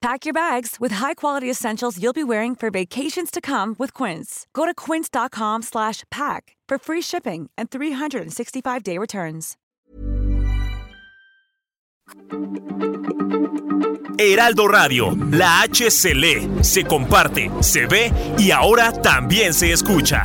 Pack your bags with high-quality essentials you'll be wearing for vacations to come with Quince. Go to quince.com slash pack for free shipping and 365-day returns. Heraldo Radio, la H se comparte, se ve y ahora también se escucha.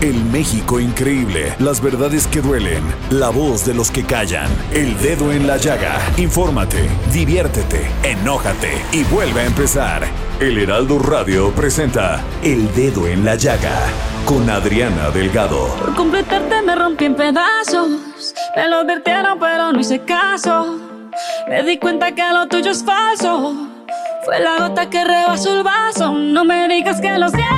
El México increíble, las verdades que duelen, la voz de los que callan, el dedo en la llaga. Infórmate, diviértete, enójate y vuelve a empezar. El Heraldo Radio presenta El Dedo en la Llaga con Adriana Delgado. Por completarte me rompí en pedazos. Me lo advirtieron, pero no hice caso. Me di cuenta que lo tuyo es falso. Fue la gota que rebasó el vaso. No me digas que lo sientes.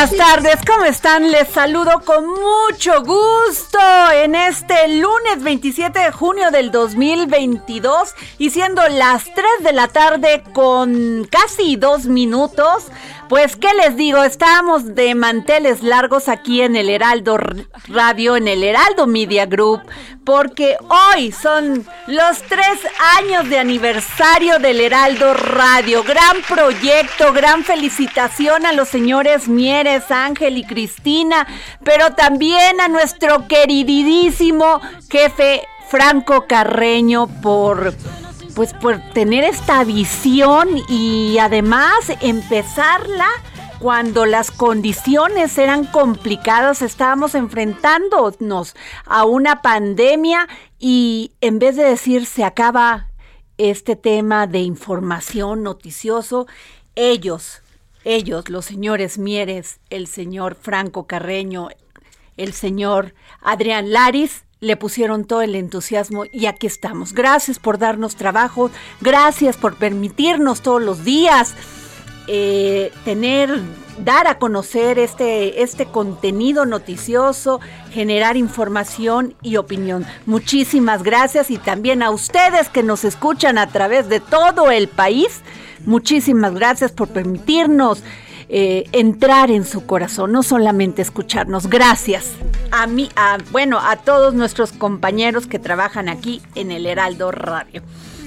buenas tardes, ¿cómo están? Les saludo con mucho gusto en este lunes 27 de junio del 2022 y siendo las 3 de la tarde con casi dos minutos. Pues, ¿qué les digo? Estamos de manteles largos aquí en el Heraldo Radio, en el Heraldo Media Group, porque hoy son los tres años de aniversario del Heraldo Radio. Gran proyecto, gran felicitación a los señores Mieres, Ángel y Cristina, pero también a nuestro queridísimo jefe Franco Carreño por pues por tener esta visión y además empezarla cuando las condiciones eran complicadas, estábamos enfrentándonos a una pandemia y en vez de decir se acaba este tema de información noticioso, ellos, ellos, los señores Mieres, el señor Franco Carreño, el señor Adrián Laris, le pusieron todo el entusiasmo y aquí estamos. Gracias por darnos trabajo, gracias por permitirnos todos los días eh, tener, dar a conocer este, este contenido noticioso, generar información y opinión. Muchísimas gracias y también a ustedes que nos escuchan a través de todo el país. Muchísimas gracias por permitirnos eh, entrar en su corazón, no solamente escucharnos. Gracias a mí, a, bueno, a todos nuestros compañeros que trabajan aquí en el Heraldo Radio.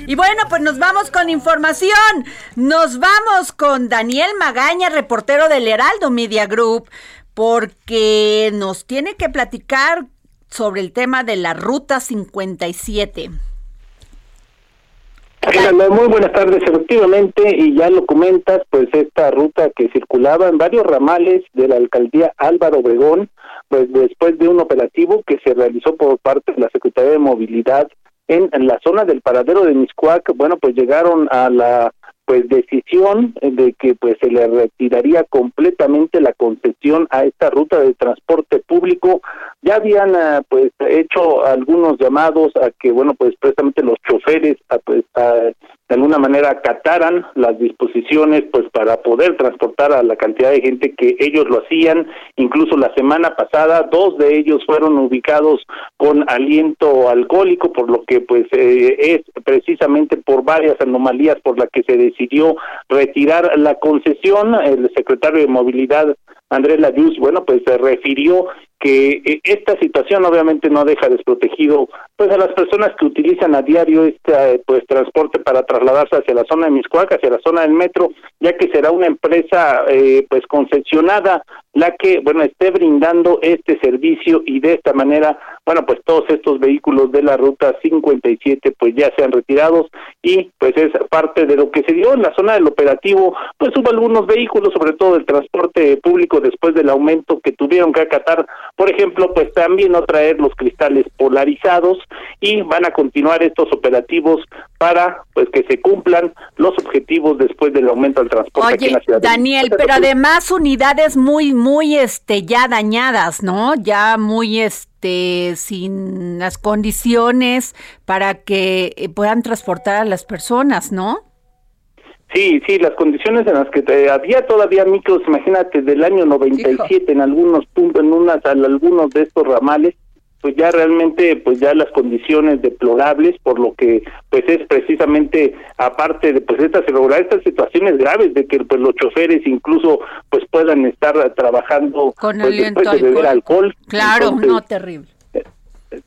Y bueno, pues nos vamos con información. Nos vamos con Daniel Magaña, reportero del Heraldo Media Group, porque nos tiene que platicar sobre el tema de la Ruta 57. Muy buenas tardes, efectivamente, y ya lo comentas, pues esta ruta que circulaba en varios ramales de la alcaldía Álvaro Obregón, pues después de un operativo que se realizó por parte de la Secretaría de Movilidad en, en la zona del paradero de Miscuac, bueno, pues llegaron a la pues decisión de que pues se le retiraría completamente la concesión a esta ruta de transporte público. Ya habían uh, pues hecho algunos llamados a que bueno pues precisamente los choferes a, pues a, de alguna manera acataran las disposiciones pues para poder transportar a la cantidad de gente que ellos lo hacían. Incluso la semana pasada dos de ellos fueron ubicados con aliento alcohólico por lo que pues eh, es precisamente por varias anomalías por la que se decidió retirar la concesión. El secretario de movilidad Andrés Layuz, bueno, pues se refirió que eh, esta situación obviamente no deja desprotegido pues a las personas que utilizan a diario este pues transporte para trasladarse hacia la zona de Miscuac, hacia la zona del metro, ya que será una empresa eh, pues concesionada la que bueno esté brindando este servicio y de esta manera bueno pues todos estos vehículos de la ruta 57 pues ya sean retirados y pues es parte de lo que se dio en la zona del operativo pues hubo algunos vehículos sobre todo el transporte público después del aumento que tuvieron que acatar por ejemplo, pues también no traer los cristales polarizados y van a continuar estos operativos para pues que se cumplan los objetivos después del aumento del transporte aquí en la ciudad. Daniel, pero además unidades muy muy este ya dañadas, ¿no? Ya muy este sin las condiciones para que eh, puedan transportar a las personas, ¿no? Sí, sí, las condiciones en las que había todavía micros, imagínate, del año 97 en algunos puntos, en unas, algunos de estos ramales, pues ya realmente, pues ya las condiciones deplorables, por lo que, pues es precisamente, aparte de, pues estas estas situaciones graves de que, pues los choferes incluso, pues puedan estar trabajando con pues, después de beber alcohol. Claro, no, terrible.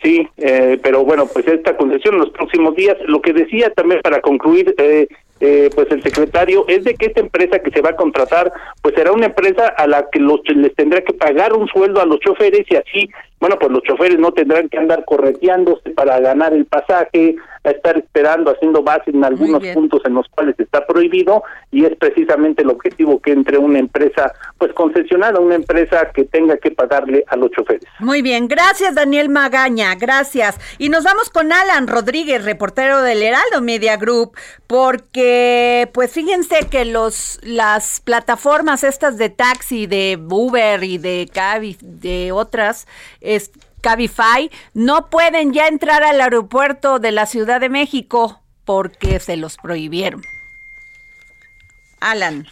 Sí, eh, pero bueno, pues esta concesión en los próximos días. Lo que decía también para concluir, eh, eh, pues el secretario es de que esta empresa que se va a contratar pues será una empresa a la que los, les tendrá que pagar un sueldo a los choferes y así bueno pues los choferes no tendrán que andar correteándose para ganar el pasaje a estar esperando haciendo base en algunos puntos en los cuales está prohibido y es precisamente el objetivo que entre una empresa pues concesionada una empresa que tenga que pagarle a los choferes. Muy bien. Gracias Daniel Magaña. Gracias. Y nos vamos con Alan Rodríguez reportero del Heraldo Media Group porque pues fíjense que los las plataformas estas de taxi, de Uber y de Cabi, de otras, es, Cabify, no pueden ya entrar al aeropuerto de la Ciudad de México porque se los prohibieron. Alan.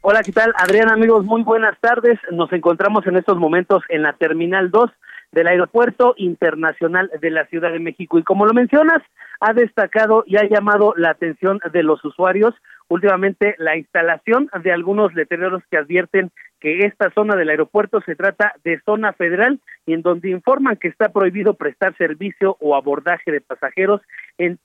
Hola, ¿qué tal? Adrián, amigos, muy buenas tardes. Nos encontramos en estos momentos en la Terminal 2 del Aeropuerto Internacional de la Ciudad de México. Y como lo mencionas, ha destacado y ha llamado la atención de los usuarios últimamente la instalación de algunos letreros que advierten que esta zona del aeropuerto se trata de zona federal y en donde informan que está prohibido prestar servicio o abordaje de pasajeros en,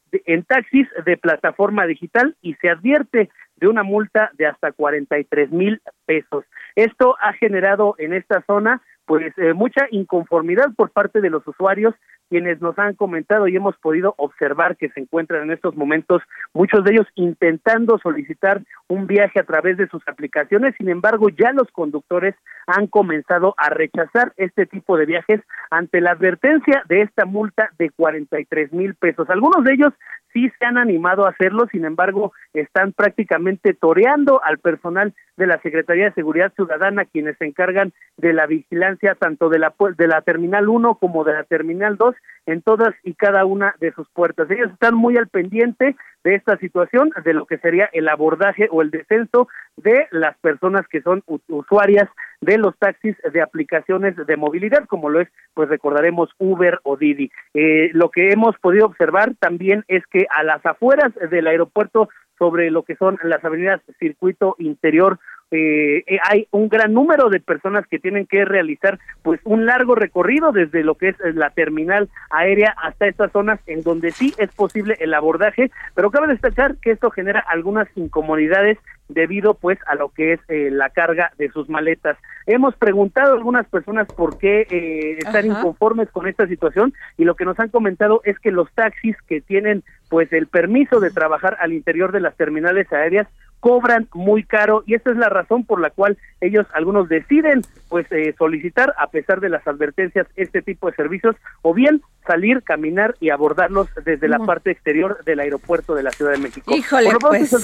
taxis de plataforma digital y se advierte de una multa de hasta 43 mil pesos. Esto ha generado en esta zona pues eh, mucha inconformidad por parte de los usuarios quienes nos han comentado y hemos podido observar que se encuentran en estos momentos muchos de ellos intentando solicitar un viaje a través de sus aplicaciones, sin embargo ya los conductores han comenzado a rechazar este tipo de viajes ante la advertencia de esta multa de 43 mil pesos. Algunos de ellos sí se han animado a hacerlo, sin embargo, están prácticamente toreando al personal de la Secretaría de Seguridad Ciudadana, quienes se encargan de la vigilancia tanto de la, de la Terminal 1 como de la Terminal 2 en todas y cada una de sus puertas. Ellos están muy al pendiente de esta situación, de lo que sería el abordaje o el descenso de las personas que son usuarias de los taxis de aplicaciones de movilidad, como lo es, pues recordaremos Uber o Didi. Eh, lo que hemos podido observar también es que a las afueras del aeropuerto, sobre lo que son las avenidas Circuito Interior, eh, eh, hay un gran número de personas que tienen que realizar pues un largo recorrido desde lo que es la terminal aérea hasta estas zonas en donde sí es posible el abordaje, pero cabe destacar que esto genera algunas incomodidades debido pues a lo que es eh, la carga de sus maletas. Hemos preguntado a algunas personas por qué eh, están inconformes con esta situación y lo que nos han comentado es que los taxis que tienen pues el permiso de trabajar al interior de las terminales aéreas cobran muy caro y esta es la razón por la cual ellos algunos deciden pues eh, solicitar a pesar de las advertencias este tipo de servicios o bien salir, caminar y abordarlos desde la parte exterior del aeropuerto de la Ciudad de México. Híjole, pues.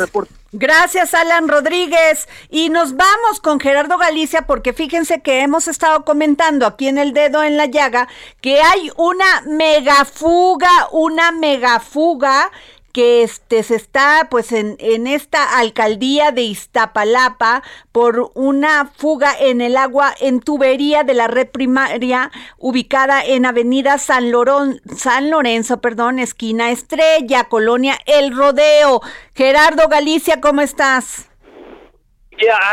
Gracias, Alan Rodríguez. Y nos vamos con Gerardo Galicia porque fíjense que hemos estado comentando aquí en el dedo en la llaga que hay una megafuga, una megafuga que este se está pues en, en esta alcaldía de Iztapalapa por una fuga en el agua en tubería de la red primaria ubicada en Avenida San, Lorón, San Lorenzo, perdón, esquina Estrella, Colonia El Rodeo. Gerardo Galicia, ¿cómo estás?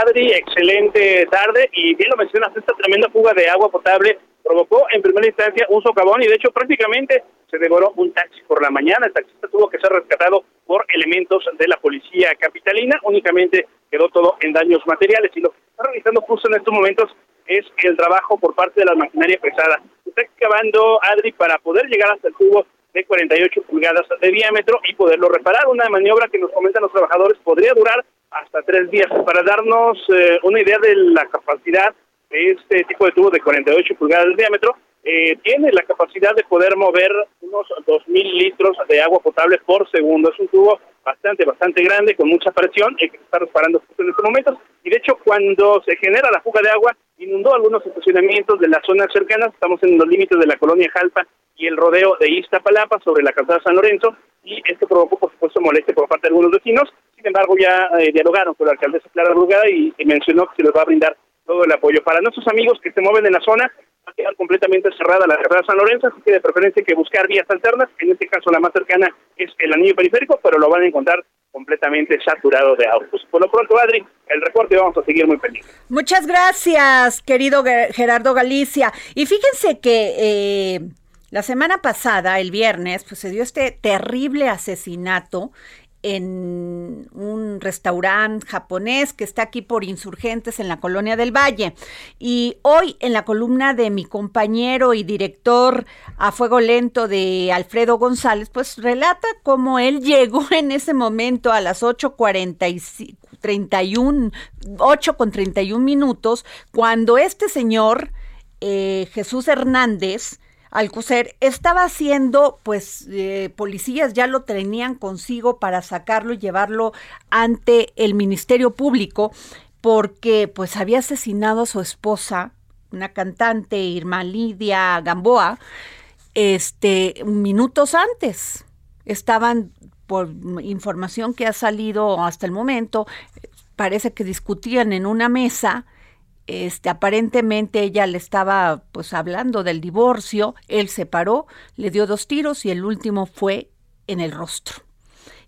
Adri. Excelente tarde. Y bien lo mencionas, esta tremenda fuga de agua potable provocó en primera instancia un socavón y de hecho prácticamente se devoró un taxi por la mañana. El taxista tuvo que ser rescatado por elementos de la policía capitalina. Únicamente quedó todo en daños materiales y lo que está realizando justo en estos momentos es el trabajo por parte de la maquinaria pesada. Está excavando, Adri, para poder llegar hasta el tubo de 48 pulgadas de diámetro y poderlo reparar. Una maniobra que nos comentan los trabajadores podría durar hasta tres días. Para darnos eh, una idea de la capacidad este tipo de tubo de 48 pulgadas de diámetro, eh, tiene la capacidad de poder mover unos 2.000 litros de agua potable por segundo. Es un tubo bastante, bastante grande, con mucha presión, el que está reparando justo en estos momentos. Y de hecho, cuando se genera la fuga de agua, inundó algunos estacionamientos de las zonas cercanas. Estamos en los límites de la colonia Jalpa y el rodeo de Iztapalapa sobre la calzada San Lorenzo y esto provocó por supuesto molestia por parte de algunos vecinos. Sin embargo, ya eh, dialogaron con la alcaldesa Clara Brugada y, mencionó que se les va a brindar todo el apoyo. Para nuestros amigos que se mueven en la zona, va a quedar completamente cerrada la carretera San Lorenzo, así que de preferencia hay que buscar vías alternas. En este caso, la más cercana es el anillo periférico, pero lo van a encontrar completamente saturado de autos. Por lo pronto, Adri, el reporte vamos a seguir muy pendientes. Muchas gracias, querido Gerardo Galicia. Y fíjense que... Eh la semana pasada, el viernes, pues se dio este terrible asesinato en un restaurante japonés que está aquí por insurgentes en la colonia del Valle. Y hoy en la columna de mi compañero y director a fuego lento de Alfredo González, pues relata cómo él llegó en ese momento a las 8.31, 8 con 31 minutos, cuando este señor, eh, Jesús Hernández, Alcocer estaba haciendo, pues eh, policías ya lo tenían consigo para sacarlo y llevarlo ante el Ministerio Público porque pues había asesinado a su esposa, una cantante, Irma Lidia Gamboa, este, minutos antes. Estaban, por información que ha salido hasta el momento, parece que discutían en una mesa este, aparentemente ella le estaba pues hablando del divorcio, él se paró, le dio dos tiros y el último fue en el rostro.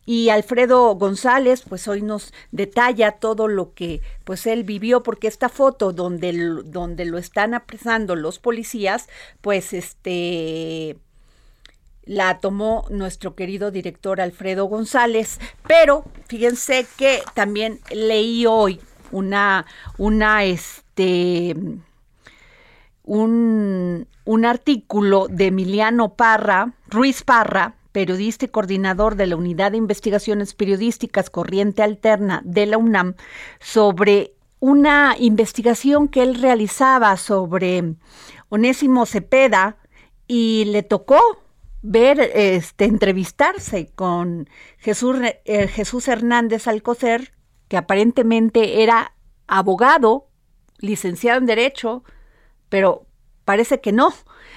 Y Alfredo González, pues hoy nos detalla todo lo que pues él vivió, porque esta foto donde, donde lo están apresando los policías, pues este la tomó nuestro querido director Alfredo González, pero fíjense que también leí hoy una, una, este, un, un artículo de Emiliano Parra, Ruiz Parra, periodista y coordinador de la Unidad de Investigaciones Periodísticas Corriente Alterna de la UNAM, sobre una investigación que él realizaba sobre Onésimo Cepeda y le tocó ver, este, entrevistarse con Jesús, eh, Jesús Hernández Alcocer, que aparentemente era abogado, licenciado en Derecho, pero parece que no.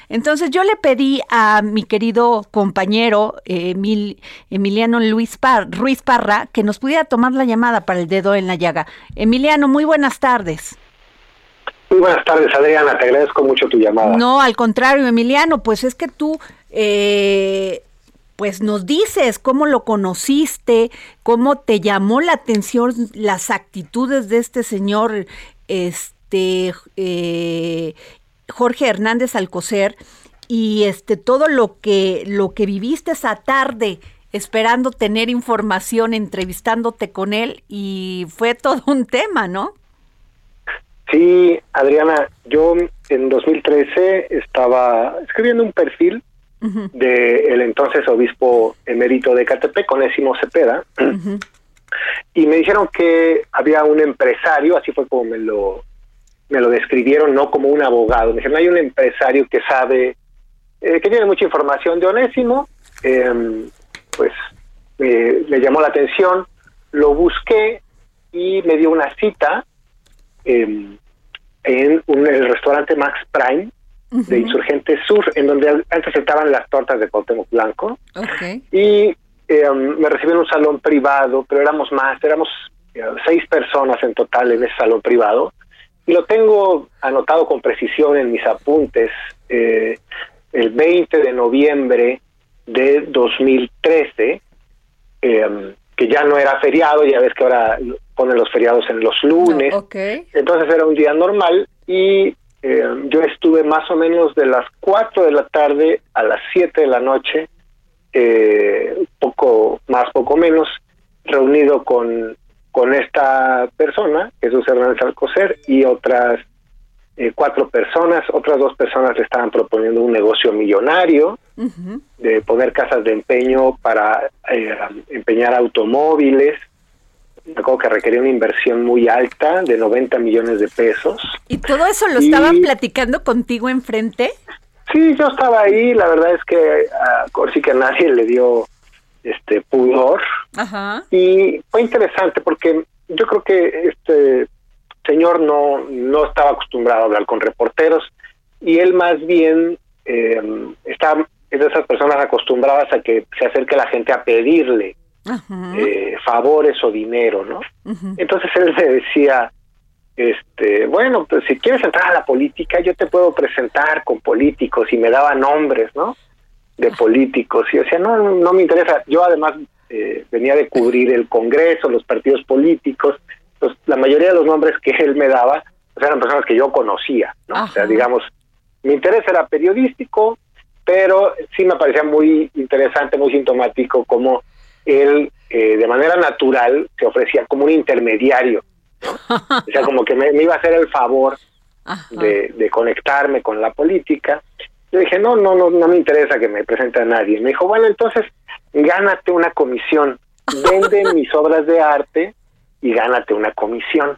Entonces yo le pedí a mi querido compañero Emiliano Luis Ruiz Parra que nos pudiera tomar la llamada para el dedo en la llaga. Emiliano, muy buenas tardes. Muy buenas tardes, Adriana, te agradezco mucho tu llamada. No, al contrario, Emiliano, pues es que tú eh, pues nos dices cómo lo conociste, cómo te llamó la atención las actitudes de este señor, este eh, Jorge Hernández Alcocer, y este todo lo que lo que viviste esa tarde esperando tener información, entrevistándote con él y fue todo un tema, ¿no? Sí, Adriana, yo en 2013 estaba escribiendo un perfil del entonces obispo emérito de Catepec, Onésimo Cepeda, y me dijeron que había un empresario, así fue como me lo, me lo describieron, no como un abogado, me dijeron, hay un empresario que sabe, eh, que tiene mucha información de Onésimo, em, pues me llamó la atención, lo busqué y me dio una cita em, en un, el restaurante Max Prime, de Insurgente Sur, en donde antes estaban las tortas de Cuauhtémoc Blanco. Y eh, um, me recibieron en un salón privado, pero éramos más, éramos eh, seis personas en total en ese salón privado. Y lo tengo anotado con precisión en mis apuntes. Eh, el 20 de noviembre de 2013, que que ya no era feriado, ya ves que ahora ponen los feriados en los lunes. Entonces era un día normal y eh, yo estuve más o menos de las 4 de la tarde a las 7 de la noche, eh, poco más, poco menos, reunido con, con esta persona, Jesús Hernández Alcocer, y otras eh, cuatro personas, otras dos personas le estaban proponiendo un negocio millonario de poner casas de empeño para eh, empeñar automóviles. Me acuerdo que requería una inversión muy alta de 90 millones de pesos. ¿Y todo eso lo estaban platicando contigo enfrente? Sí, yo estaba ahí. La verdad es que a sí que a nadie le dio este pudor. Y fue interesante porque yo creo que este señor no, no estaba acostumbrado a hablar con reporteros y él más bien eh, está, es de esas personas acostumbradas a que se acerque la gente a pedirle eh, favores o dinero, ¿no? Entonces él le decía, este, bueno, pues si quieres entrar a la política, yo te puedo presentar con políticos y me daba nombres, ¿no? De políticos y yo decía, no, no me interesa. Yo además eh, venía de cubrir el Congreso, los partidos políticos, pues, la mayoría de los nombres que él me daba pues, eran personas que yo conocía, ¿no? O sea, digamos, mi interés era periodístico, pero sí me parecía muy interesante, muy sintomático como él eh, de manera natural se ofrecía como un intermediario, ¿no? o sea, como que me, iba a hacer el favor de, de, conectarme con la política. Yo dije, no, no, no, no me interesa que me presente a nadie. Me dijo, bueno, entonces gánate una comisión, vende mis obras de arte y gánate una comisión.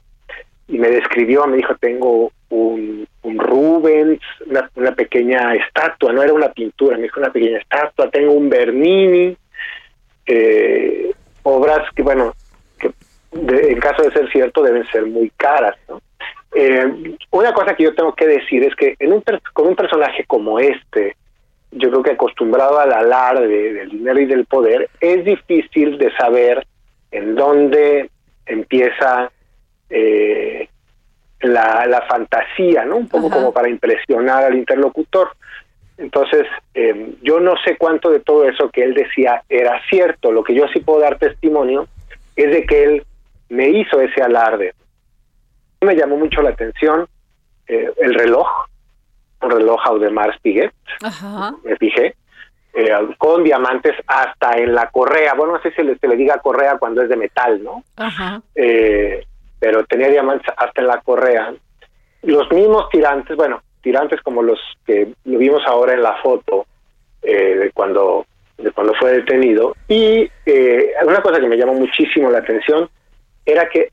Y me describió, me dijo, tengo un, un Rubens, una, pequeña estatua, no era una pintura, me dijo una pequeña estatua, tengo un Bernini, eh, obras que, bueno, que en caso de ser cierto deben ser muy caras, ¿no? Eh, una cosa que yo tengo que decir es que en un, con un personaje como este, yo creo que acostumbrado al alarde del dinero y del poder, es difícil de saber en dónde empieza eh, la, la, fantasía, ¿no? Un poco como para impresionar al interlocutor. Entonces, eh, yo no sé cuánto de todo eso que él decía era cierto. Lo que yo sí puedo dar testimonio es de que él me hizo ese alarde. Me llamó mucho la atención eh, el reloj, un reloj Audemars Piguet, me fijé, eh, con diamantes hasta en la correa. Bueno, no sé si se le, se le diga correa cuando es de metal, ¿no? Eh, pero tenía diamantes hasta en la correa. Los mismos tirantes, bueno, tirantes como los que lo vimos ahora en la foto eh, de cuando de cuando fue detenido. Y una cosa que me llamó muchísimo la atención era que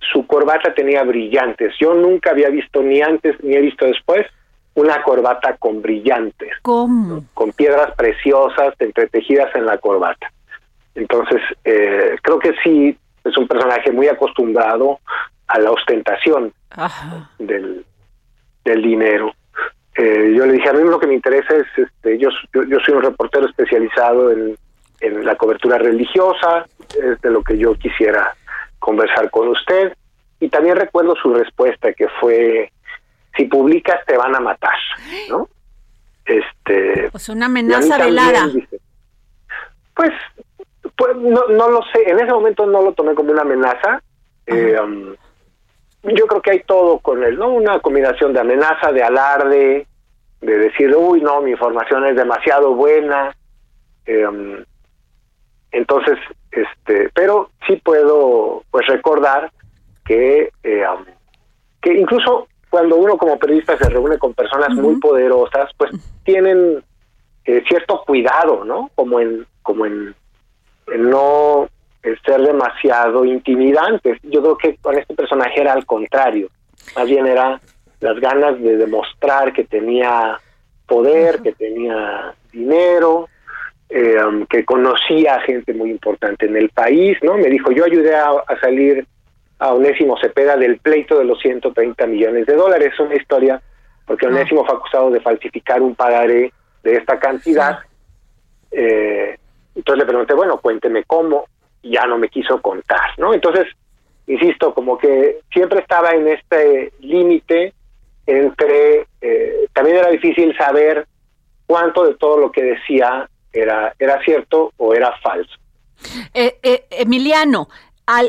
su corbata tenía brillantes. Yo nunca había visto ni antes ni he visto después una corbata con brillantes, con piedras preciosas entretejidas en la corbata. Entonces, eh, creo que sí es un personaje muy acostumbrado a la ostentación del, del dinero. Eh, yo le dije, a mí lo que me interesa es, este, yo, yo, soy un reportero especializado en, en la cobertura religiosa, es de lo que yo quisiera conversar con usted. Y también recuerdo su respuesta, que fue, si publicas te van a matar, ¿no? Este, pues una amenaza velada. pues, pues no, no lo sé, en ese momento no lo tomé como una amenaza. Eh, um, yo creo que hay todo con él, ¿no? Una combinación de amenaza, de alarde, de decir, uy, no, mi información es demasiado buena. Eh, um, entonces, este, pero sí puedo, pues, recordar que, eh, um, que incluso cuando uno como periodista se reúne con personas muy poderosas, pues tienen eh, cierto cuidado, ¿no? Como en, como en, no eh, ser demasiado intimidantes. Yo creo que con este personaje era al contrario, más bien era las ganas de demostrar que tenía poder, que tenía dinero, eh, que conocía a gente muy importante en el país, ¿no? Me dijo, yo ayudé a salir a Onésimo Cepeda del pleito de los 130 millones de dólares. Es una historia porque ah. Onésimo fue acusado de falsificar un pagaré de esta cantidad. Eh, entonces le pregunté, bueno, cuénteme cómo, y ya no me quiso contar, ¿no? Entonces, insisto, como que siempre estaba en este límite entre, eh, también era difícil saber cuánto de todo lo que decía era, era cierto o era falso. Eh, eh, Emiliano,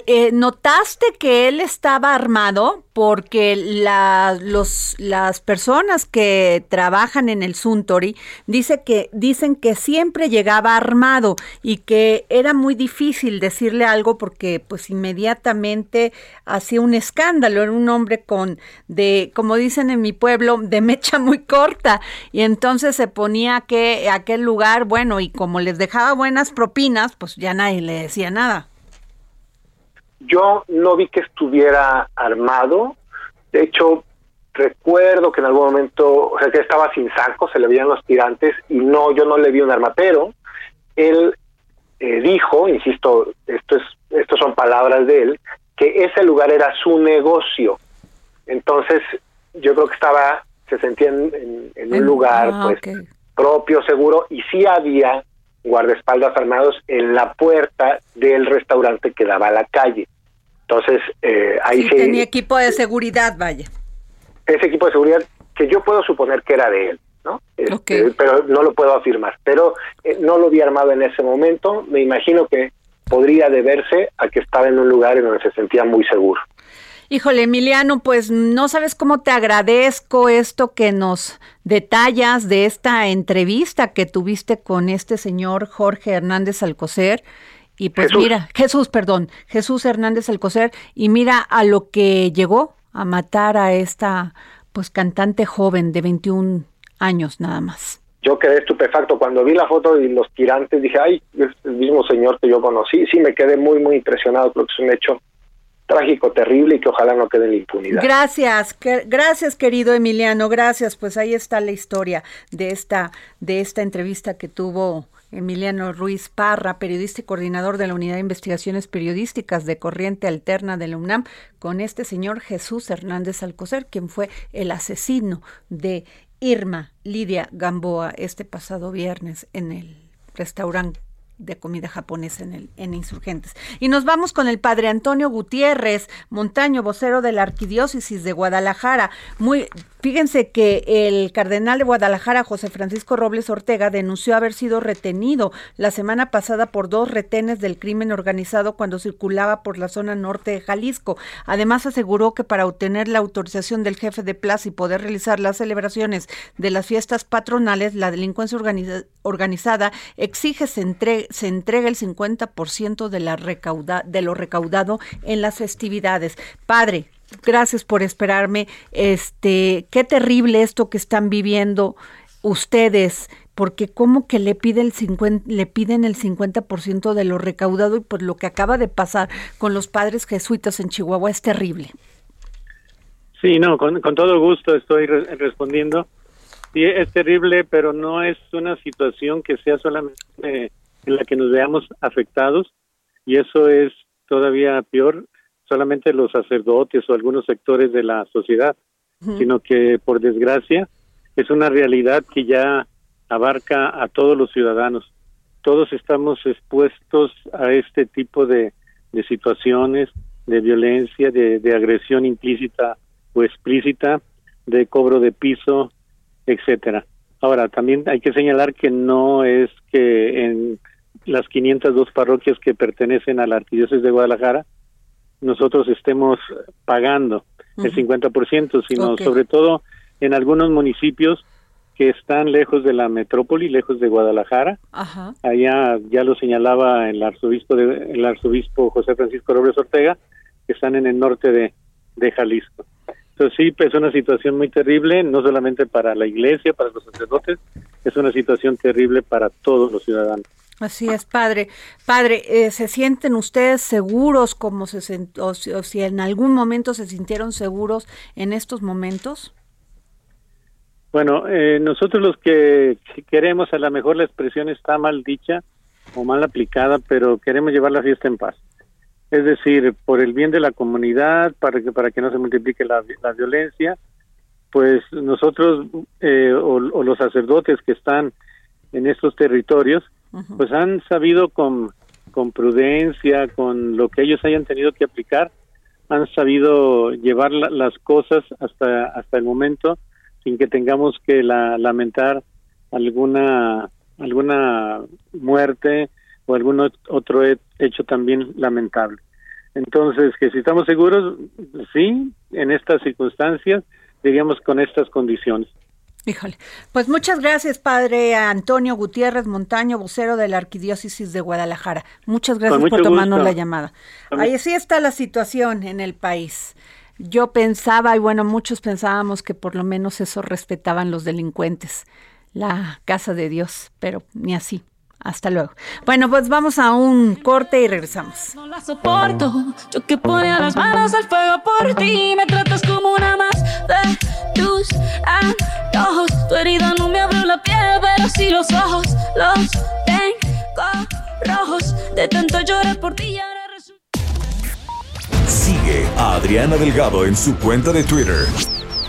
eh, ¿Notaste que él estaba armado? Porque la, los, las personas que trabajan en el Suntory dice que, dicen que siempre llegaba armado y que era muy difícil decirle algo porque pues inmediatamente hacía un escándalo. Era un hombre con, de, como dicen en mi pueblo, de mecha muy corta. Y entonces se ponía que, aquel lugar, bueno, y como les dejaba buenas propinas, pues ya nadie le decía nada. Yo no vi que estuviera armado. De hecho, recuerdo que en algún momento, o sea, que estaba sin saco, se le veían los tirantes y no, yo no le vi un arma, pero él eh, dijo, insisto, esto es, estos son palabras de él, que ese lugar era su negocio. Entonces, yo creo que estaba, se sentía en, un lugar ah, pues propio, seguro, y sí había guardaespaldas armados en la puerta del restaurante que daba a la calle. Entonces, eh, ahí sí, Tenía equipo de seguridad, vaya. Ese equipo de seguridad que yo puedo suponer que era de él, ¿no? Este, pero no lo puedo afirmar. Pero eh, no lo vi armado en ese momento. Me imagino que podría deberse a que estaba en un lugar en donde se sentía muy seguro. Híjole, Emiliano, pues no sabes cómo te agradezco esto que nos detallas de esta entrevista que tuviste con este señor Jorge Hernández Alcocer. Y pues mira, Jesús, perdón, Jesús Hernández Alcocer, y mira a lo que llegó a matar a esta pues cantante joven de 21 años nada más. Yo quedé estupefacto cuando vi la foto y los tirantes, dije, ay, es el mismo señor que yo conocí. Sí, me quedé muy, muy impresionado, creo que es un hecho trágico, terrible y que ojalá no quede en impunidad. Gracias, gracias querido Emiliano, gracias. Pues ahí está la historia de esta de esta entrevista que tuvo Emiliano Ruiz Parra, periodista y coordinador de la Unidad de Investigaciones Periodísticas de Corriente Alterna de la UNAM, con este señor Jesús Hernández Alcocer, quien fue el asesino de Irma Lidia Gamboa este pasado viernes en el restaurante de comida japonesa en, el, en Insurgentes. Y nos vamos con el padre Antonio Gutiérrez, montaño, vocero de la Arquidiócesis de Guadalajara. Muy, Fíjense que el cardenal de Guadalajara, José Francisco Robles Ortega, denunció haber sido retenido la semana pasada por dos retenes del crimen organizado cuando circulaba por la zona norte de Jalisco. Además, aseguró que para obtener la autorización del jefe de plaza y poder realizar las celebraciones de las fiestas patronales, la delincuencia organizada exige se, entre, se entregue el 50% de, la recauda, de lo recaudado en las festividades. Padre, gracias por esperarme. Este, qué terrible esto que están viviendo ustedes, porque como que le pide el 50, le piden el 50% de lo recaudado y pues lo que acaba de pasar con los padres jesuitas en Chihuahua es terrible. Sí, no, con, todo gusto estoy respondiendo. Sí, es terrible, pero no es una situación que sea solamente en la que nos veamos afectados y eso es todavía peor solamente los sacerdotes o algunos sectores de la sociedad, sino que por desgracia es una realidad que ya abarca a todos los ciudadanos. Todos estamos expuestos a este tipo de, situaciones de violencia, de, de, agresión implícita o explícita, de cobro de piso, etcétera. Ahora, también hay que señalar que no es que en las 502 parroquias que pertenecen a la Arquidiócesis de Guadalajara nosotros estemos pagando el 50%, sino sobre todo en algunos municipios que están lejos de la metrópoli, lejos de Guadalajara. Allá ya lo señalaba el arzobispo de, el arzobispo José Francisco Robles Ortega, que están en el norte de, de Jalisco. Entonces sí, es una situación muy terrible, no solamente para la iglesia, para los sacerdotes, es una situación terrible para todos los ciudadanos. Así es, padre. Padre, eh, ¿se sienten ustedes seguros como se o si, en algún momento se sintieron seguros en estos momentos? Bueno, eh, nosotros los que queremos, a lo mejor la expresión está mal dicha o mal aplicada, pero queremos llevar la fiesta en paz. Es decir, por el bien de la comunidad, para que, para que no se multiplique la, violencia, pues nosotros eh, o los sacerdotes que están en estos territorios, pues han sabido con, con prudencia, con lo que ellos hayan tenido que aplicar, han sabido llevar las cosas hasta, hasta el momento sin que tengamos que la, lamentar alguna, alguna muerte o algún otro hecho también lamentable. Entonces, que si estamos seguros, sí, en estas circunstancias, diríamos con estas condiciones. Híjole, pues muchas gracias, padre Antonio Gutiérrez Montaño, vocero de la Arquidiócesis de Guadalajara. Muchas gracias por tomarnos la llamada. Ahí sí está la situación en el país. Yo pensaba, y bueno, muchos pensábamos que por lo menos eso respetaban los delincuentes, la casa de Dios, pero ni así. Hasta luego. Bueno, pues vamos a un corte y regresamos. No la soporto, yo que ponía las manos al fuego por ti. Me tratas como una más de tus antojos. Tu herida no me abrió la piel, pero sí los ojos los tengo rojos. De tanto llorar por ti y ahora Sigue a Adriana Delgado en su cuenta de Twitter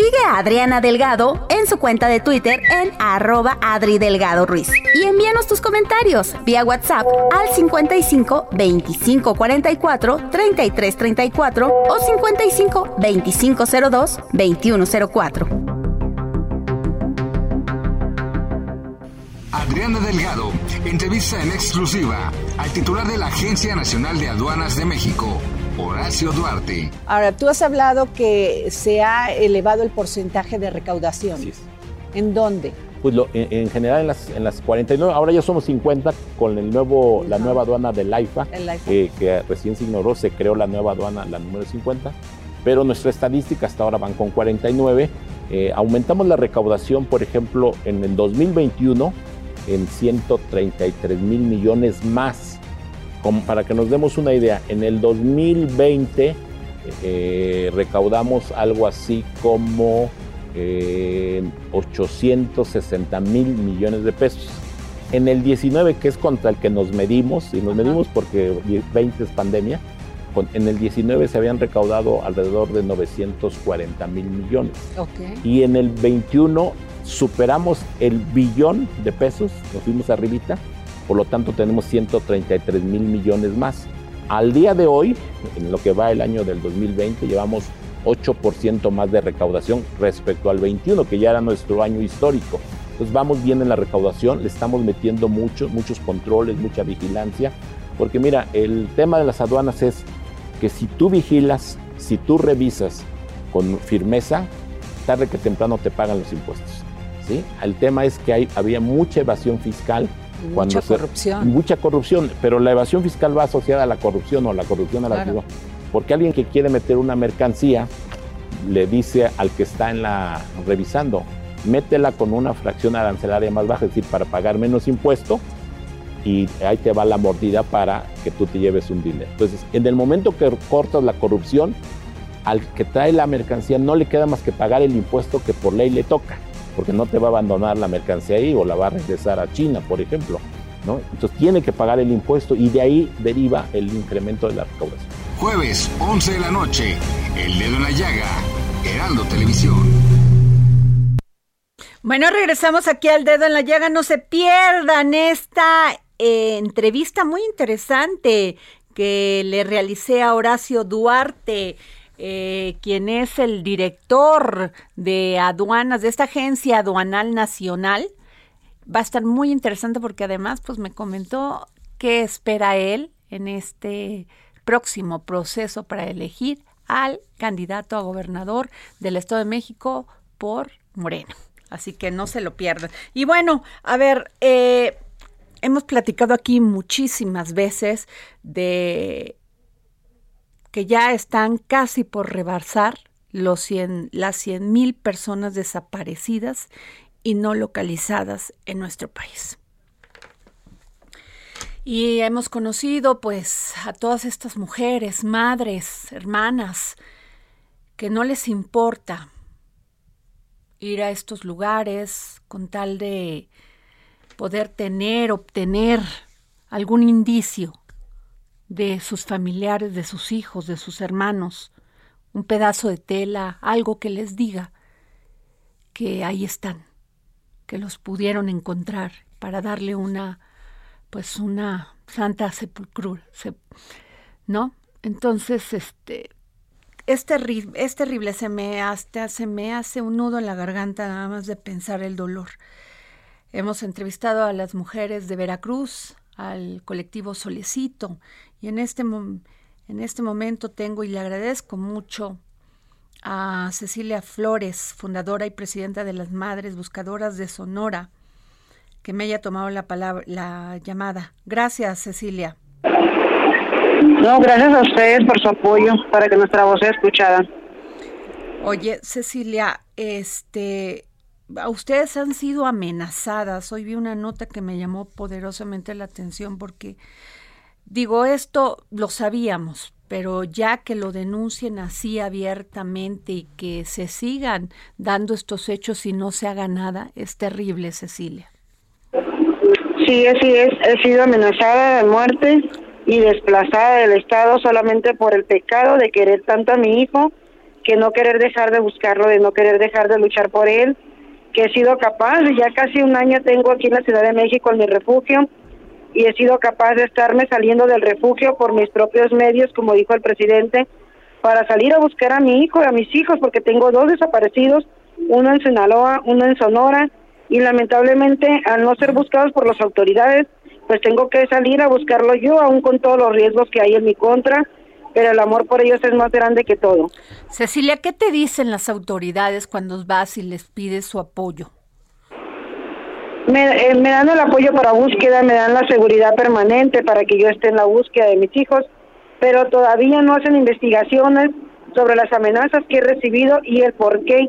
Sigue a Adriana Delgado en su cuenta de Twitter en arroba Adri Delgado Ruiz. Y envíanos tus comentarios vía WhatsApp al 55 25 44 33 34 o 55 25 02 21 04. Adriana Delgado entrevista en exclusiva al titular de la Agencia Nacional de Aduanas de México, Horacio Duarte. Ahora, tú has hablado que se ha elevado el porcentaje de recaudación. ¿En dónde? Pues lo, en, en general en las, en las 49, ahora ya somos 50 con el nuevo, la nueva aduana del AIFA, El AIFA. eh, que recién se ignoró, se creó la nueva aduana, la número 50, pero nuestra estadística hasta ahora van con 49. Eh, aumentamos la recaudación, por ejemplo, en el 2021 en 133 mil millones más. Como para que nos demos una idea, en el 2020 eh, recaudamos algo así como eh, 860 mil millones de pesos. En el 19, que es contra el que nos medimos, y nos medimos porque 20 es pandemia, en el 19 se habían recaudado alrededor de 940 mil millones. Y en el 21 superamos el billón de pesos, nos fuimos arribita, por lo tanto tenemos 133 mil millones más. Al día de hoy, en lo que va el año del 2020, llevamos 8% más de recaudación respecto al 21, que ya era nuestro año histórico. Entonces vamos bien en la recaudación, le estamos metiendo mucho, muchos controles, mucha vigilancia, porque mira, el tema de las aduanas es que si tú vigilas, si tú revisas con firmeza, tarde que temprano te pagan los impuestos. ¿sí? El tema es que hay, había mucha evasión fiscal. Cuando mucha se- corrupción. Mucha corrupción, pero la evasión fiscal va asociada a la corrupción o la corrupción a la Claro. Porque alguien que quiere meter una mercancía le dice al que está en la revisando, métela con una fracción arancelaria más baja, es decir, para pagar menos impuesto y ahí te va la mordida para que tú te lleves un dinero. Entonces, en el momento que cortas la corrupción, al que trae la mercancía no le queda más que pagar el impuesto que por ley le toca, porque no te va a abandonar la mercancía ahí o la va a regresar a China, por ejemplo. ¿no? Entonces tiene que pagar el impuesto y de ahí deriva el incremento de la recaudación. Jueves, 11 de la noche, El Dedo en la Llaga, Heraldo Televisión. Bueno, regresamos aquí al dedo en la llaga. No se pierdan esta eh, entrevista muy interesante que le realicé a Horacio Duarte, eh, quien es el director de aduanas de esta agencia aduanal nacional. Va a estar muy interesante porque además pues me comentó qué espera él en este próximo proceso para elegir al candidato a gobernador del Estado de México por Moreno. Así que no se lo pierdan. Y bueno, a ver, eh, hemos platicado aquí muchísimas veces de que ya están casi por rebasar los 100, las 100 mil personas desaparecidas y no localizadas en nuestro país. Y hemos conocido pues a todas estas mujeres, madres, hermanas, que no les importa ir a estos lugares con tal de poder tener, obtener algún indicio de sus familiares, de sus hijos, de sus hermanos, un pedazo de tela, algo que les diga que ahí están, que los pudieron encontrar para darle una, pues una santa sepulcro, ¿no? Entonces, este, es terrible, es terrible, se me, hasta, se me hace un nudo en la garganta nada más de pensar el dolor. Hemos entrevistado a las mujeres de Veracruz, al colectivo Solecito, y en este, en este momento tengo y le agradezco mucho a Cecilia Flores, fundadora y presidenta de las Madres Buscadoras de Sonora, que me haya tomado la palabra, la llamada. Gracias, Cecilia. No, gracias a ustedes por su apoyo para que nuestra voz sea escuchada. Oye, Cecilia, este, ustedes han sido amenazadas. Hoy vi una nota que me llamó poderosamente la atención porque digo, esto lo sabíamos, pero ya que lo denuncien así abiertamente y que se sigan dando estos hechos y no se haga nada, es terrible, Cecilia. Sí, así es. He sido amenazada de muerte y desplazada del Estado solamente por el pecado de querer tanto a mi hijo, que no querer dejar de buscarlo, de no querer dejar de luchar por él, que he sido capaz, ya casi un año tengo aquí en la Ciudad de México en mi refugio, y he sido capaz de estarme saliendo del refugio por mis propios medios, como dijo el presidente, para salir a buscar a mi hijo y a mis hijos, porque tengo dos desaparecidos, uno en Sinaloa, uno en Sonora, y lamentablemente al no ser buscados por las autoridades, pues tengo que salir a buscarlo yo, aún con todos los riesgos que hay en mi contra, pero el amor por ellos es más grande que todo. Cecilia, ¿qué te dicen las autoridades cuando vas y les pides su apoyo? Me, eh, me dan el apoyo para búsqueda, me dan la seguridad permanente para que yo esté en la búsqueda de mis hijos, pero todavía no hacen investigaciones sobre las amenazas que he recibido y el por qué,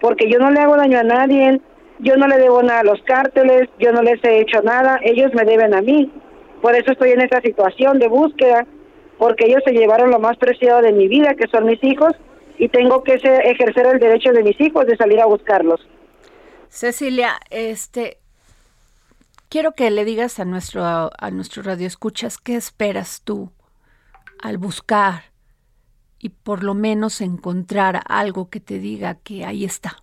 porque yo no le hago daño a nadie, yo no le debo nada a los cárteles, yo no les he hecho nada, ellos me deben a mí. Por eso estoy en esta situación de búsqueda, porque ellos se llevaron lo más preciado de mi vida, que son mis hijos, y tengo que ejercer el derecho de mis hijos de salir a buscarlos. Cecilia, este quiero que le digas a nuestro a nuestro radio escuchas qué esperas tú al buscar y por lo menos encontrar algo que te diga que ahí está.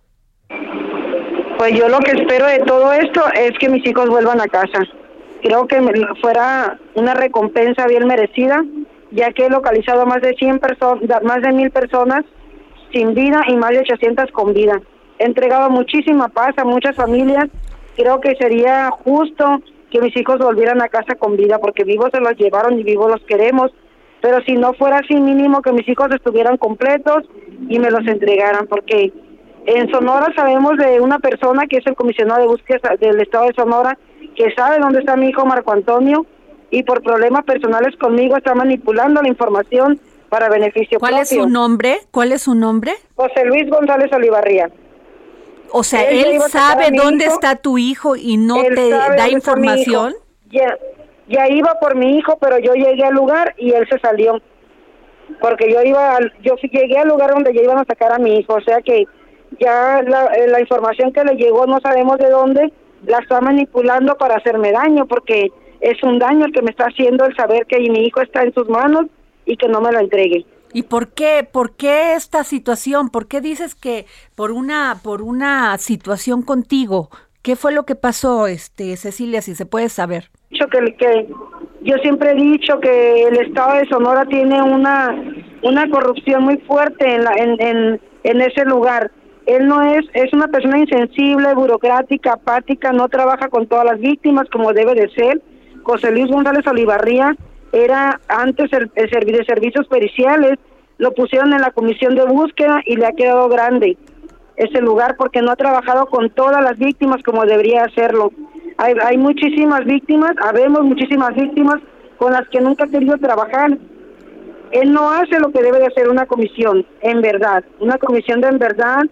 Pues yo lo que espero de todo esto es que mis hijos vuelvan a casa. Creo que fuera una recompensa bien merecida, ya que he localizado más de 100 personas, más de mil personas sin vida y más de 800 con vida. He entregado muchísima paz a muchas familias. Creo que sería justo que mis hijos volvieran a casa con vida, porque vivos se los llevaron y vivos los queremos. Pero si no fuera así, mínimo que mis hijos estuvieran completos y me los entregaran, porque en Sonora sabemos de una persona que es el comisionado de búsqueda del estado de Sonora, que sabe dónde está mi hijo Marco Antonio y por problemas personales conmigo está manipulando la información para beneficio ¿Cuál es su nombre? ¿Cuál es su nombre? José Luis González Olivarría. O sea, él, sabe dónde está tu hijo y no te da información. Ya, ya iba por mi hijo, pero yo llegué al lugar y él se salió. Porque yo iba, yo llegué al lugar donde ya iban a sacar a mi hijo, o sea que ya eh, la, información que le llegó no sabemos de dónde, la está manipulando para hacerme daño, porque es un daño el que me está haciendo el saber que mi hijo está en sus manos y que no me lo entregue. ¿Y por qué? ¿Por qué esta situación? ¿Por qué dices que por una por una situación contigo ¿Qué fue lo que pasó, este Cecilia, si se puede saber? Que, que yo siempre he dicho que el Estado de Sonora tiene una, una corrupción muy fuerte en, la, en, en, en ese lugar. Él no es, es una persona insensible, burocrática, apática, no trabaja con todas las víctimas como debe de ser. José Luis González Olivarría era antes el, el de servicios periciales, lo pusieron en la comisión de búsqueda y le ha quedado grande ese lugar porque no ha trabajado con todas las víctimas como debería hacerlo. Hay, hay muchísimas víctimas, habemos muchísimas víctimas con las que nunca ha querido trabajar. Él no hace lo que debe de hacer una comisión, en verdad, una comisión de en verdad,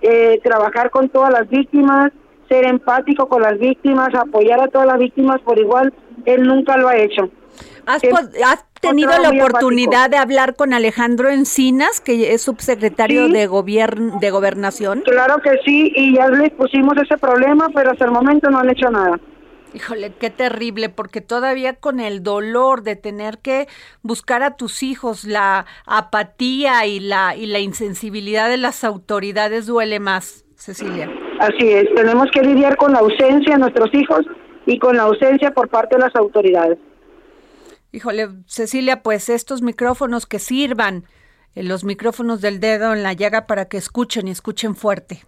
eh, trabajar con todas las víctimas, ser empático con las víctimas, apoyar a todas las víctimas por igual, él nunca lo ha hecho. ¿Has, tenido la oportunidad de hablar con Alejandro Encinas, que es subsecretario de, gobierno de Gobernación? Claro que sí, y ya le pusimos ese problema, pero hasta el momento no han hecho nada. Híjole, qué terrible, porque todavía con el dolor de tener que buscar a tus hijos, la apatía y la, y la insensibilidad de las autoridades duele más, Cecilia. Así es, tenemos que lidiar con la ausencia de nuestros hijos y con la ausencia por parte de las autoridades. Híjole, Cecilia, pues estos micrófonos que sirvan, eh, los micrófonos del dedo en la llaga para que escuchen y escuchen fuerte.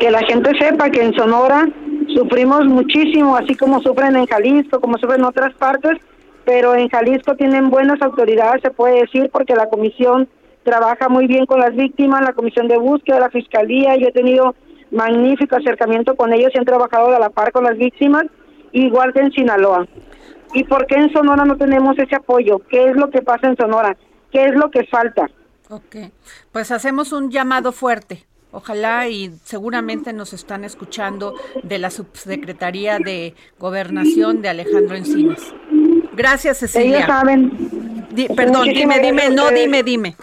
Que la gente sepa que en Sonora sufrimos muchísimo, así como sufren en Jalisco, como sufren en otras partes, pero en Jalisco tienen buenas autoridades, se puede decir, porque la comisión trabaja muy bien con las víctimas, la comisión de búsqueda, la fiscalía, yo he tenido magnífico acercamiento con ellos y han trabajado a la par con las víctimas, igual que en Sinaloa. ¿Y por qué en Sonora no tenemos ese apoyo? ¿Qué es lo que pasa en Sonora? ¿Qué es lo que falta? Ok, pues hacemos un llamado fuerte. Ojalá y seguramente nos están escuchando de la Subsecretaría de Gobernación de Alejandro Encinas. Gracias, Cecilia. Ellos saben. perdón, dime, dime, no, dime, dime.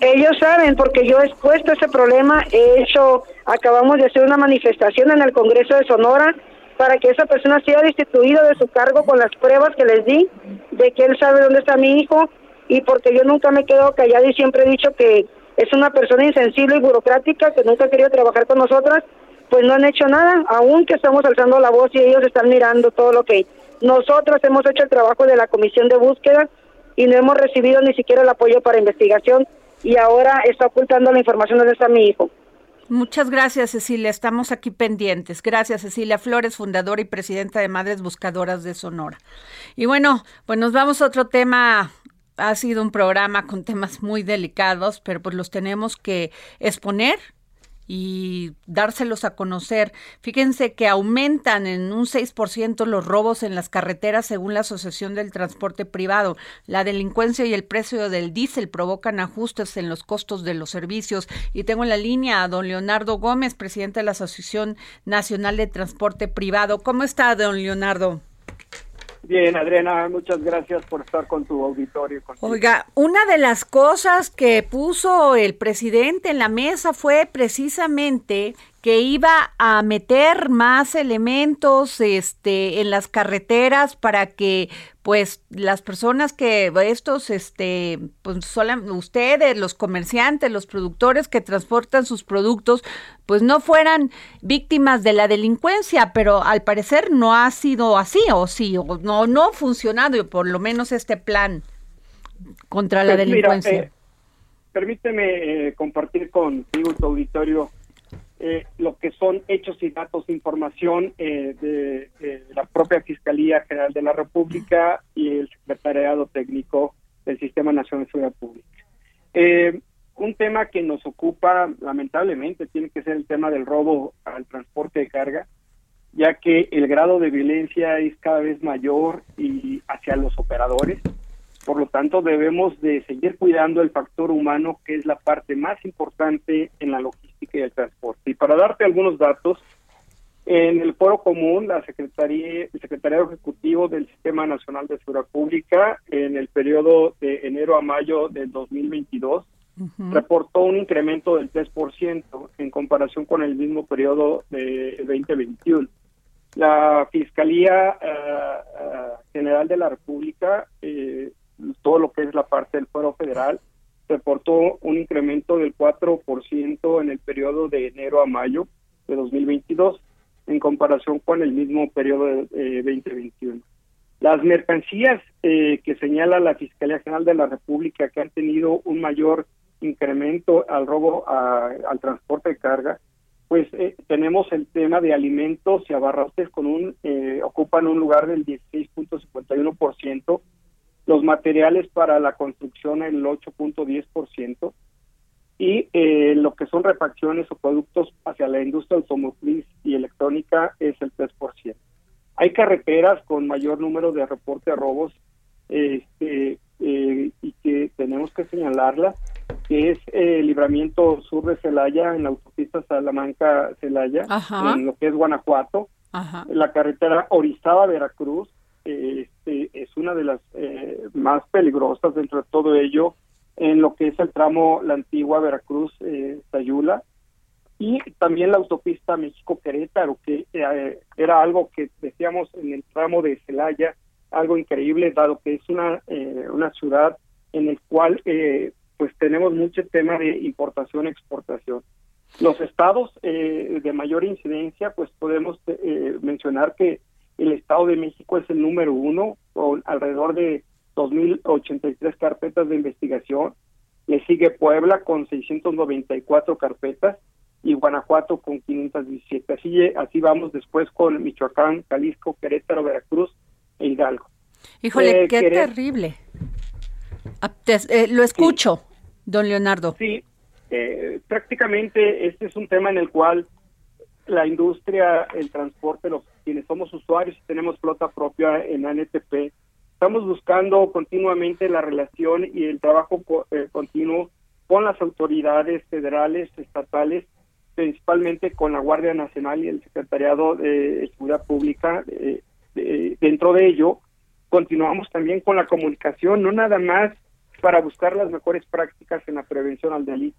Ellos saben, porque yo he expuesto ese problema, he hecho, acabamos de hacer una manifestación en el Congreso de Sonora para que esa persona sea destituido de su cargo con las pruebas que les di de que él sabe dónde está mi hijo y porque yo nunca me quedo callada y siempre he dicho que es una persona insensible y burocrática que nunca ha querido trabajar con nosotras, pues no han hecho nada, aunque estamos alzando la voz y ellos están mirando todo lo que nosotros hemos hecho el trabajo de la comisión de búsqueda y no hemos recibido ni siquiera el apoyo para investigación y ahora está ocultando la información de dónde está mi hijo. Muchas gracias, Cecilia. Estamos aquí pendientes. Gracias, Cecilia Flores, fundadora y presidenta de Madres Buscadoras de Sonora. Y bueno, pues nos vamos a otro tema. Ha sido un programa con temas muy delicados, pero pues los tenemos que exponer y dárselos a conocer. Fíjense que aumentan en un 6% los robos en las carreteras según la Asociación del Transporte Privado. La delincuencia y el precio del diésel provocan ajustes en los costos de los servicios. Y tengo en la línea a don Leonardo Gómez, presidente de la Asociación Nacional de Transporte Privado. ¿Cómo está, don Leonardo? Bien, Adriana, muchas gracias por estar con tu auditorio. Oiga, una de las cosas que puso el presidente en la mesa fue precisamente que iba a meter más elementos este en las carreteras para que pues las personas que estos este pues ustedes los comerciantes los productores que transportan sus productos pues no fueran víctimas de la delincuencia pero al parecer no ha sido así o sí o no no ha funcionado por lo menos este plan contra la pues delincuencia. eh, permíteme eh, compartir contigo tu auditorio eh, lo que son hechos y datos, información eh, de, la propia Fiscalía General de la República y el Secretariado Técnico del Sistema Nacional de Seguridad Pública. Eh, un tema que nos ocupa, lamentablemente, tiene que ser el tema del robo al transporte de carga, ya que el grado de violencia es cada vez mayor y hacia los operadores. Por lo tanto, debemos de seguir cuidando el factor humano, que es la parte más importante en la logística y el transporte. Y para darte algunos datos, en el foro común, la Secretaría, el Secretariado Ejecutivo del Sistema Nacional de Seguridad Pública, en el periodo de enero a mayo del 2022, reportó un incremento del 3% en comparación con el mismo periodo de 2021. La Fiscalía eh, eh, General de la República eh, todo lo que es la parte del fuero federal, reportó un incremento del 4% en el periodo de enero a mayo de 2022. en comparación con el mismo periodo de 2021. Las mercancías eh, que señala la Fiscalía General de la República que han tenido un mayor incremento al robo al transporte de carga, pues eh, tenemos el tema de alimentos y abarrotes con un eh, ocupan un lugar del 16.51%, los materiales para la construcción el 8.10% y eh, lo que son refacciones o productos hacia la industria automotriz y electrónica es el 3%. Hay carreteras con mayor número de reportes de robos este, eh, y que tenemos que señalarla, que es el libramiento sur de Celaya, en la autopista Salamanca-Celaya, en lo que es Guanajuato, la carretera Orizaba-Veracruz, este, es una de las eh, más peligrosas dentro de todo ello, en lo que es el tramo La Antigua Veracruz-Sayula, y también la autopista México-Querétaro, que eh, era algo que decíamos en el tramo de Celaya, algo increíble, dado que es una, eh, una ciudad en el cual eh, pues tenemos mucho tema de importación exportación. Los estados de mayor incidencia, pues podemos mencionar que el Estado de México es el número uno, con alrededor de 2.083 carpetas de investigación. Le sigue Puebla con 694 carpetas y Guanajuato con 517. Así, así vamos después con Michoacán, Jalisco, Querétaro, Veracruz e Hidalgo. Híjole, eh, qué terrible. Ah, eh, lo escucho, don Leonardo. Sí, eh, prácticamente este es un tema en el cual la industria, el transporte, los quienes somos usuarios y tenemos flota propia en ANTP, estamos buscando continuamente la relación y el trabajo continuo con las autoridades federales, estatales principalmente con la Guardia Nacional y el Secretariado de Seguridad Pública. dentro de ello, continuamos también con la comunicación, no nada más para buscar las mejores prácticas en la prevención al delito.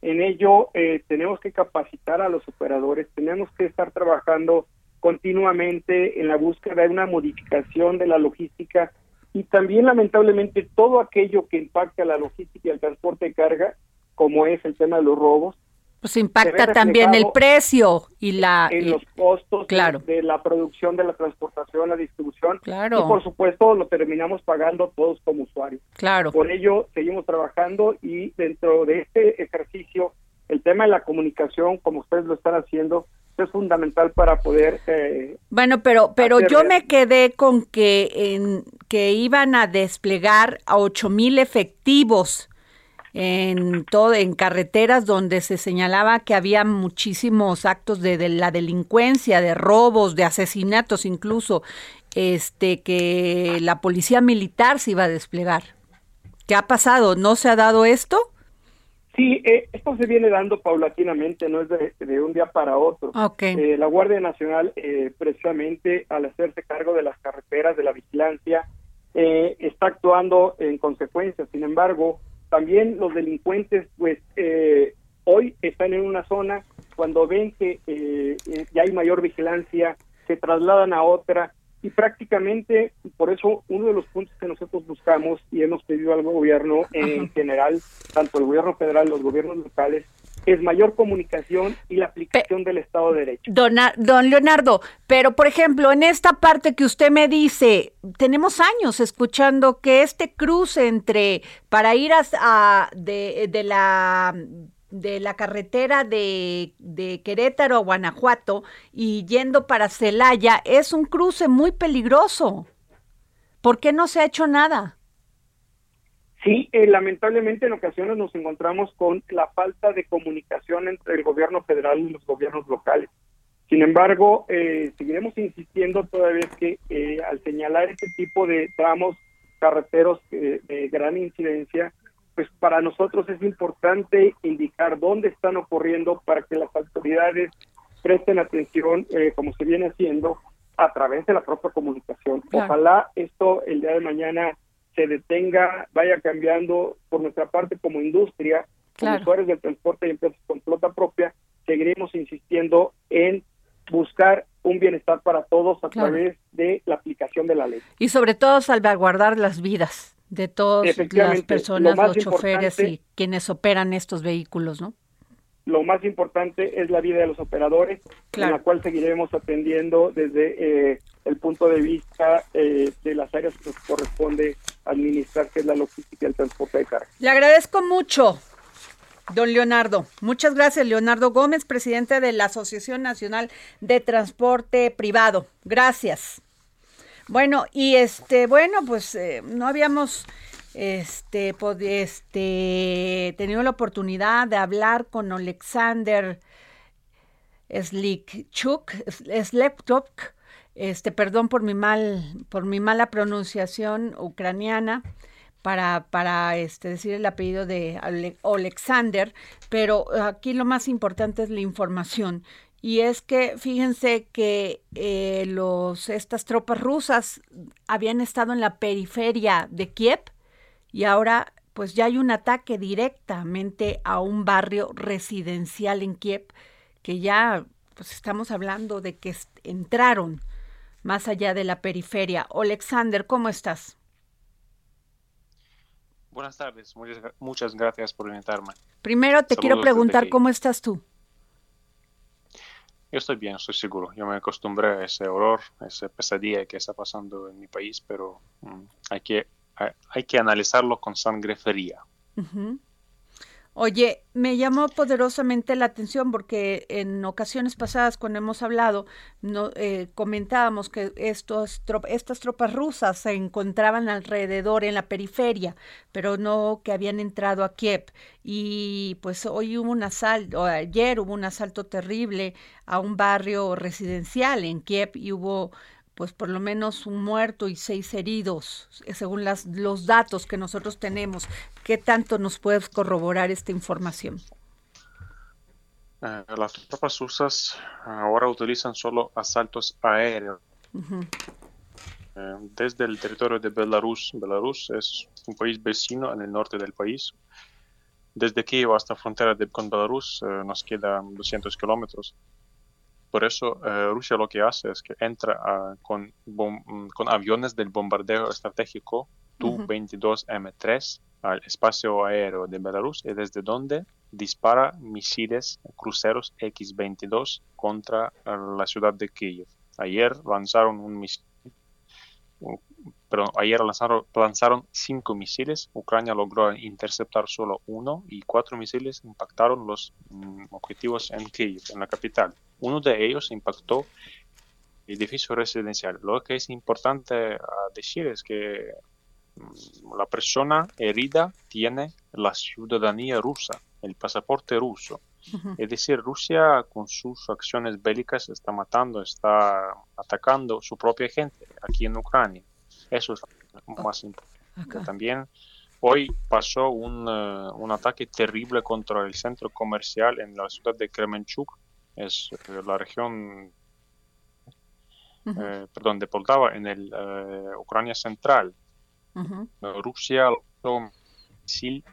En ello eh, tenemos que capacitar a los operadores, tenemos que estar trabajando continuamente en la búsqueda de una modificación de la logística y también lamentablemente todo aquello que impacta a la logística y al transporte de carga, como es el tema de los robos, pues impacta también el precio y la... En los costos claro. de, la producción, de la transportación, la distribución. Claro. Y por supuesto lo terminamos pagando todos como usuarios. Claro. Por ello seguimos trabajando y dentro de este ejercicio el tema de la comunicación, como ustedes lo están haciendo, es fundamental para poder... Eh, bueno, pero pero yo me quedé con que, en, que iban a desplegar a ocho mil efectivos en todo en carreteras donde se señalaba que había muchísimos actos de, la delincuencia, de robos, de asesinatos incluso, este que la policía militar se iba a desplegar. ¿Qué ha pasado? ¿No se ha dado esto? Sí, eh, esto se viene dando paulatinamente, no es de, un día para otro. Eh, la Guardia Nacional, eh, precisamente al hacerse cargo de las carreteras, de la vigilancia, está actuando en consecuencia. Sin embargo, también los delincuentes, pues, eh, hoy están en una zona, cuando ven que eh, eh, ya hay mayor vigilancia, se trasladan a otra y prácticamente, por eso, uno de los puntos que nosotros buscamos y hemos pedido al gobierno en general, tanto el gobierno federal, los gobiernos locales, es mayor comunicación y la aplicación del Estado de Derecho. Don, don Leonardo, pero por ejemplo, en esta parte que usted me dice, tenemos años escuchando que este cruce entre, para ir a, de, de la de la carretera de, de, Querétaro a Guanajuato y yendo para Celaya es un cruce muy peligroso. ¿Por qué no se ha hecho nada? Sí, eh, lamentablemente en ocasiones nos encontramos con la falta de comunicación entre el gobierno federal y los gobiernos locales. Sin embargo, eh, seguiremos insistiendo toda vez que eh, al señalar este tipo de tramos carreteros de gran incidencia, pues para nosotros es importante indicar dónde están ocurriendo para que las autoridades presten atención, como se viene haciendo, a través de la propia comunicación. Ojalá esto el día de mañana se detenga, vaya cambiando por nuestra parte como industria, como usuarios del transporte y empresas con flota propia, seguiremos insistiendo en buscar un bienestar para todos a través de la aplicación de la ley. Y sobre todo salvaguardar las vidas de todas las personas, los choferes y quienes operan estos vehículos, ¿no? lo más importante es la vida de los operadores, en la cual seguiremos atendiendo desde eh, el punto de vista eh, de las áreas que nos corresponde administrar, que es la logística y el transporte de carga. Le agradezco mucho, don Leonardo. Muchas gracias, Leonardo Gómez, presidente de la Asociación Nacional de Transporte Privado. Gracias. Bueno, y este, bueno, pues eh, no habíamos este, este, tenido la oportunidad de hablar con Alexander Slikchuk, Sleptok, este, perdón por mi mal, por mi mala pronunciación ucraniana, para, para este, decir el apellido de Alexander, pero aquí lo más importante es la información. Y es que fíjense que eh, los, estas tropas rusas habían estado en la periferia de Kiev y ahora pues ya hay un ataque directamente a un barrio residencial en Kiev que ya pues estamos hablando de que entraron más allá de la periferia. Alexander, ¿cómo estás? Buenas tardes, muchas, gracias por invitarme. Primero te quiero preguntar cómo estás tú. Yo estoy bien, estoy seguro. Yo me acostumbré a ese horror, a esa pesadilla que está pasando en mi país, pero mm, hay que hay que analizarlo con sangre fría. Oye, me llamó poderosamente la atención porque en ocasiones pasadas cuando hemos hablado no, eh, comentábamos que estos, estas tropas rusas se encontraban alrededor en la periferia, pero no que habían entrado a Kiev. Y pues hoy hubo un asalto, ayer hubo un asalto terrible a un barrio residencial en Kiev y hubo pues por lo menos un muerto y seis heridos, eh, según las, los datos que nosotros tenemos. ¿Qué tanto nos puedes corroborar esta información? Eh, las tropas rusas ahora utilizan solo asaltos aéreos. Eh, desde el territorio de Belarus. Belarus es un país vecino en el norte del país. Desde Kiev hasta la frontera de, con Belarus nos quedan 200 kilómetros. Por eso eh, Rusia lo que hace es que entra ah, con, mm, con aviones del bombardeo estratégico Tu-22M3 al espacio aéreo de Belarus y desde donde dispara misiles cruceros X-22 contra eh, la ciudad de Kiev. Ayer lanzaron un misil pero ayer lanzaron, lanzaron, cinco misiles, Ucrania logró interceptar solo uno y cuatro misiles impactaron los mm, objetivos en Kiev, en la capital. Uno de ellos impactó el edificio residencial. Lo que es importante decir es que mm, la persona herida tiene la ciudadanía rusa, el pasaporte ruso. Es decir, Rusia con sus acciones bélicas está matando, está atacando su propia gente aquí en Ucrania. Eso es lo más importante. También hoy pasó un, eh, un, ataque terrible contra el centro comercial en la ciudad de Kremenchuk, es eh, la región, eh, perdón, de Poltava, en el Ucrania central. Rusia un misil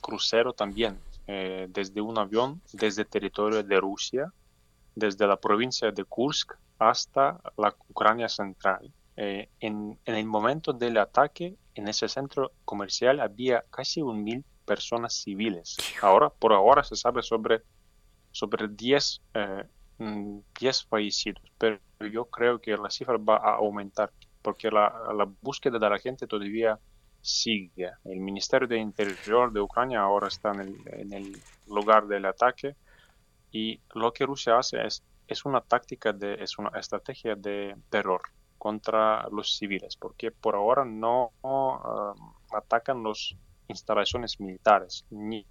crucero también, desde un avión, desde territorio de Rusia, desde la provincia de Kursk hasta la Ucrania central. Eh, en, el momento del ataque en ese centro comercial había casi un mil personas civiles. Ahora, por ahora se sabe sobre, sobre 10, eh, mm, fallecidos, pero yo creo que la cifra va a aumentar porque la, la búsqueda de la gente todavía sigue. El Ministerio de Interior de Ucrania ahora está en el, lugar del ataque y lo que Rusia hace es, es una táctica, de, es una estrategia de terror contra los civiles, porque por ahora no um, atacan las instalaciones militares, ni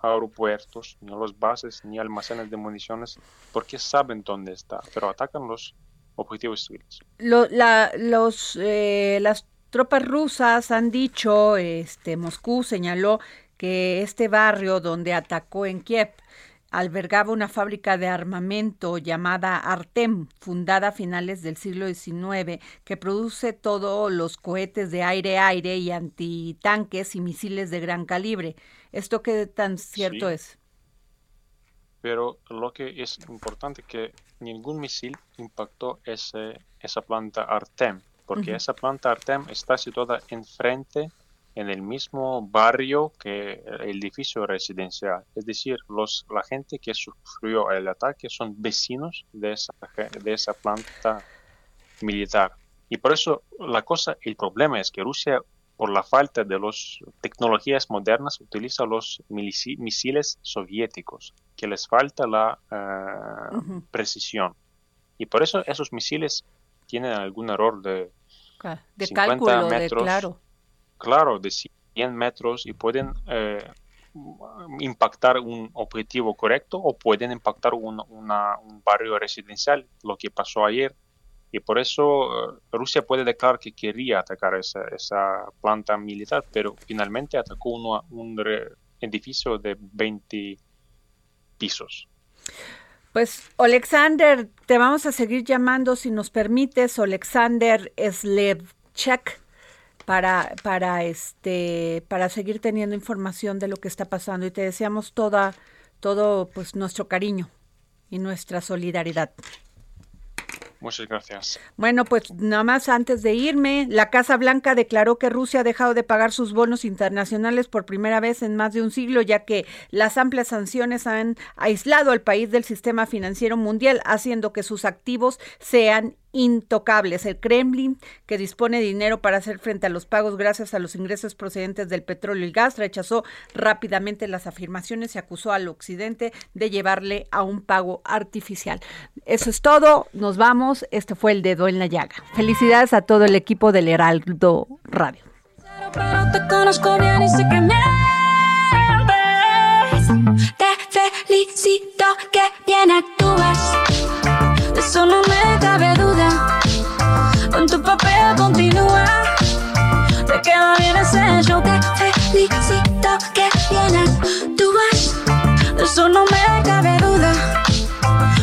aeropuertos, ni los bases, ni almacenes de municiones, porque saben dónde está, pero atacan los objetivos civiles. los, eh, las tropas rusas han dicho, este, Moscú señaló que este barrio donde atacó en Kiev albergaba una fábrica de armamento llamada Artem, fundada a finales del siglo XIX, que produce todos los cohetes de aire-aire y antitanques y misiles de gran calibre. ¿Esto qué tan cierto es? Pero lo que es importante es que ningún misil impactó ese, esa planta Artem, porque esa planta Artem está situada enfrente en el mismo barrio que el edificio residencial. Es decir, los, la gente que sufrió el ataque son vecinos de esa, de esa planta militar. Y por eso la cosa, el problema es que Rusia, por la falta de las tecnologías modernas, utiliza los misiles soviéticos, que les falta la eh, precisión. Y por eso esos misiles tienen algún error de, de cálculo, metros. claro claro, de 100 metros y pueden eh, impactar un objetivo correcto o pueden impactar un, barrio residencial, lo que pasó ayer. Y por eso eh, Rusia puede declarar que quería atacar esa, planta militar, pero finalmente atacó un edificio de 20 pisos. Pues, Alexander, te vamos a seguir llamando si nos permites, Alexander Slevchek para, para, este, para seguir teniendo información de lo que está pasando y te deseamos toda, todo pues nuestro cariño y nuestra solidaridad. Muchas gracias. Bueno, pues nada más antes de irme, la Casa Blanca declaró que Rusia ha dejado de pagar sus bonos internacionales por primera vez en más de un siglo, ya que las amplias sanciones han aislado al país del sistema financiero mundial, haciendo que sus activos sean intocables. El Kremlin, que dispone de dinero para hacer frente a los pagos gracias a los ingresos procedentes del petróleo y gas, rechazó rápidamente las afirmaciones y acusó al occidente de llevarle a un pago artificial. Eso es todo, nos vamos. Este fue el dedo en la llaga. Felicidades a todo el equipo del Heraldo Radio. Te felicito que bien actúas. Eso no me cabe duda. Con tu papel continúa. Te queda bien ese show. Te felicito que bien actúas. Eso no me cabe duda.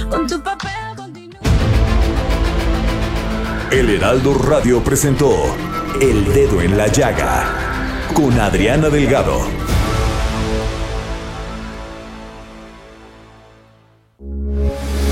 Con tu papel continúa. El Heraldo Radio presentó El Dedo en la Llaga con Adriana Delgado.